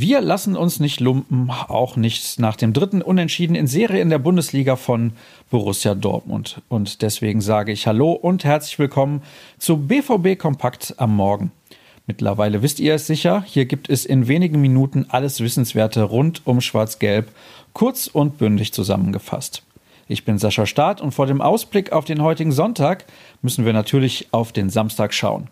Wir lassen uns nicht lumpen, auch nicht nach dem dritten Unentschieden in Serie in der Bundesliga von Borussia Dortmund. Und deswegen sage ich Hallo und herzlich willkommen zu BVB Kompakt am Morgen. Mittlerweile wisst ihr es sicher, hier gibt es in wenigen Minuten alles Wissenswerte rund um Schwarz-Gelb, kurz und bündig zusammengefasst. Ich bin Sascha Staat und vor dem Ausblick auf den heutigen Sonntag müssen wir natürlich auf den Samstag schauen.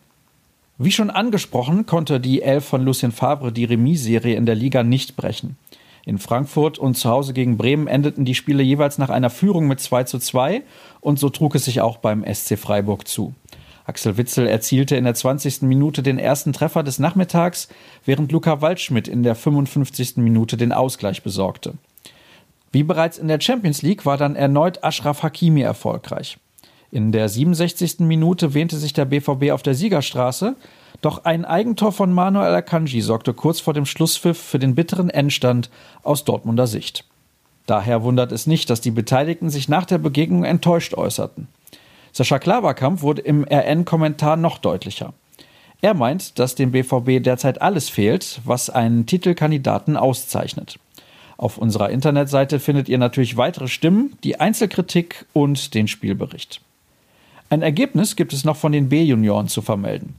Wie schon angesprochen, konnte die Elf von Lucien Favre die Remis-Serie in der Liga nicht brechen. In Frankfurt und zu Hause gegen Bremen endeten die Spiele jeweils nach einer Führung mit 2 zu 2 und so trug es sich auch beim SC Freiburg zu. Axel Witzel erzielte in der 20. Minute den ersten Treffer des Nachmittags, während Luca Waldschmidt in der 55. Minute den Ausgleich besorgte. Wie bereits in der Champions League war dann erneut Ashraf Hakimi erfolgreich. In der 67. Minute wähnte sich der BVB auf der Siegerstraße, doch ein Eigentor von Manuel Akanji sorgte kurz vor dem Schlusspfiff für den bitteren Endstand aus Dortmunder Sicht. Daher wundert es nicht, dass die Beteiligten sich nach der Begegnung enttäuscht äußerten. Sascha Klaverkamp wurde im RN-Kommentar noch deutlicher. Er meint, dass dem BVB derzeit alles fehlt, was einen Titelkandidaten auszeichnet. Auf unserer Internetseite findet ihr natürlich weitere Stimmen, die Einzelkritik und den Spielbericht. Ein Ergebnis gibt es noch von den B-Junioren zu vermelden.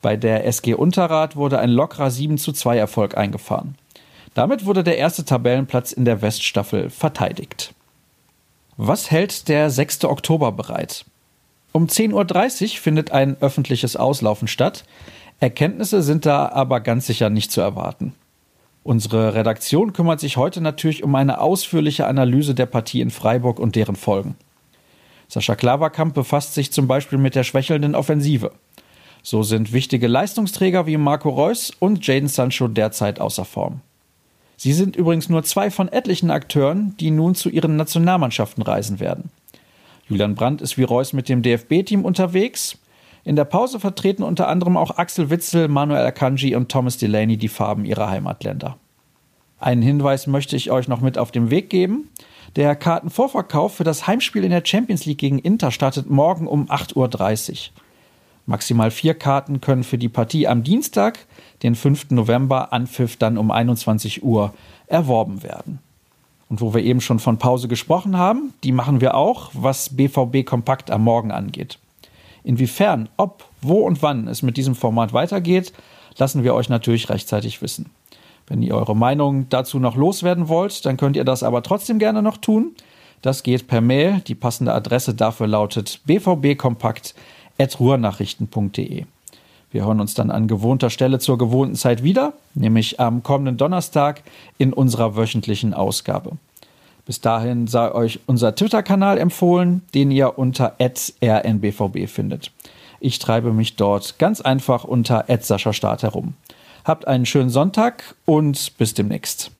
Bei der SG Unterrad wurde ein lockerer 7 zu 2 Erfolg eingefahren. Damit wurde der erste Tabellenplatz in der Weststaffel verteidigt. Was hält der 6. Oktober bereit? Um 10.30 Uhr findet ein öffentliches Auslaufen statt. Erkenntnisse sind da aber ganz sicher nicht zu erwarten. Unsere Redaktion kümmert sich heute natürlich um eine ausführliche Analyse der Partie in Freiburg und deren Folgen. Sascha Klaverkamp befasst sich zum Beispiel mit der schwächelnden Offensive. So sind wichtige Leistungsträger wie Marco Reus und Jaden Sancho derzeit außer Form. Sie sind übrigens nur zwei von etlichen Akteuren, die nun zu ihren Nationalmannschaften reisen werden. Julian Brandt ist wie Reus mit dem DFB-Team unterwegs. In der Pause vertreten unter anderem auch Axel Witzel, Manuel Akanji und Thomas Delaney die Farben ihrer Heimatländer. Einen Hinweis möchte ich euch noch mit auf den Weg geben. Der Kartenvorverkauf für das Heimspiel in der Champions League gegen Inter startet morgen um 8.30 Uhr. Maximal vier Karten können für die Partie am Dienstag, den 5. November, Anpfiff dann um 21 Uhr erworben werden. Und wo wir eben schon von Pause gesprochen haben, die machen wir auch, was BVB Kompakt am Morgen angeht. Inwiefern, ob, wo und wann es mit diesem Format weitergeht, lassen wir euch natürlich rechtzeitig wissen. Wenn ihr eure Meinung dazu noch loswerden wollt, dann könnt ihr das aber trotzdem gerne noch tun. Das geht per Mail. Die passende Adresse dafür lautet bvbkompakt.ruhrnachrichten.de. Wir hören uns dann an gewohnter Stelle zur gewohnten Zeit wieder, nämlich am kommenden Donnerstag in unserer wöchentlichen Ausgabe. Bis dahin sei euch unser Twitter-Kanal empfohlen, den ihr unter rnbvb findet. Ich treibe mich dort ganz einfach unter Start herum. Habt einen schönen Sonntag und bis demnächst.